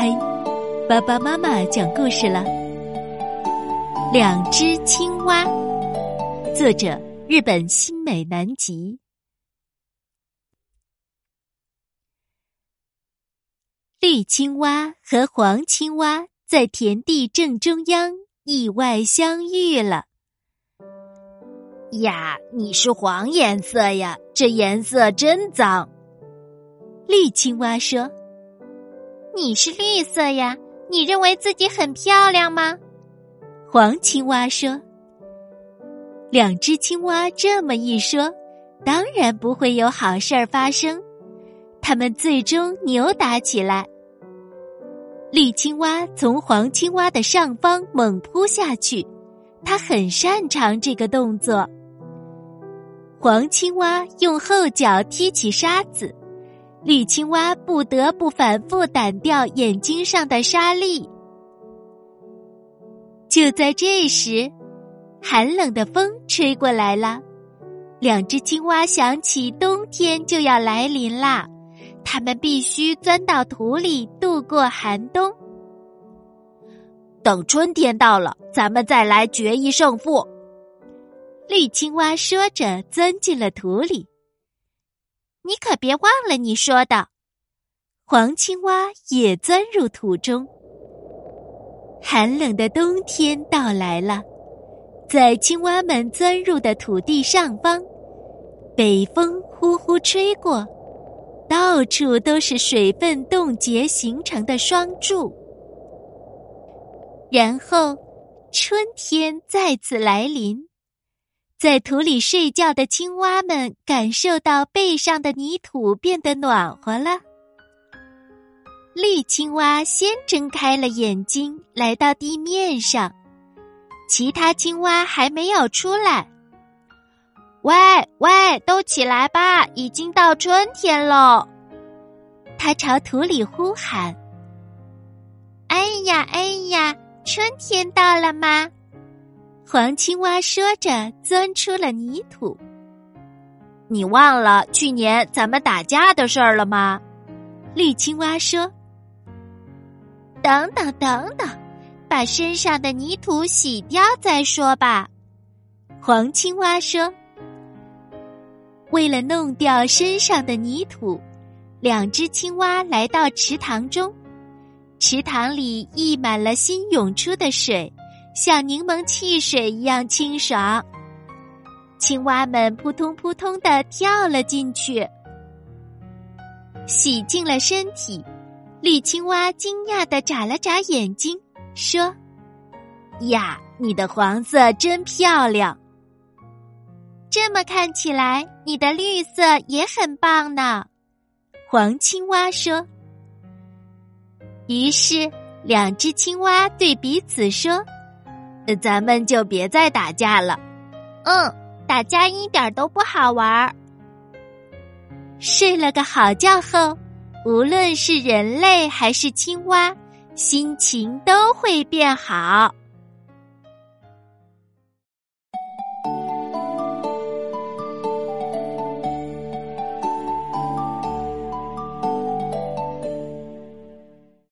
嘿，爸爸妈妈讲故事了。两只青蛙，作者日本新美南吉。绿青蛙和黄青蛙在田地正中央意外相遇了。呀，你是黄颜色呀，这颜色真脏。绿青蛙说。你是绿色呀？你认为自己很漂亮吗？黄青蛙说：“两只青蛙这么一说，当然不会有好事儿发生。他们最终扭打起来。绿青蛙从黄青蛙的上方猛扑下去，它很擅长这个动作。黄青蛙用后脚踢起沙子。”绿青蛙不得不反复掸掉眼睛上的沙粒。就在这时，寒冷的风吹过来了，两只青蛙想起冬天就要来临啦，它们必须钻到土里度过寒冬。等春天到了，咱们再来决一胜负。绿青蛙说着，钻进了土里。你可别忘了你说的。黄青蛙也钻入土中。寒冷的冬天到来了，在青蛙们钻入的土地上方，北风呼呼吹过，到处都是水分冻结形成的霜柱。然后，春天再次来临。在土里睡觉的青蛙们感受到背上的泥土变得暖和了。绿青蛙先睁开了眼睛，来到地面上，其他青蛙还没有出来。喂喂，都起来吧，已经到春天喽！它朝土里呼喊：“哎呀哎呀，春天到了吗？”黄青蛙说着，钻出了泥土。你忘了去年咱们打架的事儿了吗？绿青蛙说：“等等等等，把身上的泥土洗掉再说吧。”黄青蛙说：“为了弄掉身上的泥土，两只青蛙来到池塘中，池塘里溢满了新涌出的水。”像柠檬汽水一样清爽，青蛙们扑通扑通的跳了进去，洗净了身体。绿青蛙惊讶的眨了眨眼睛，说：“呀，你的黄色真漂亮。这么看起来，你的绿色也很棒呢。”黄青蛙说。于是，两只青蛙对彼此说。咱们就别再打架了。嗯，打架一点都不好玩儿。睡了个好觉后，无论是人类还是青蛙，心情都会变好。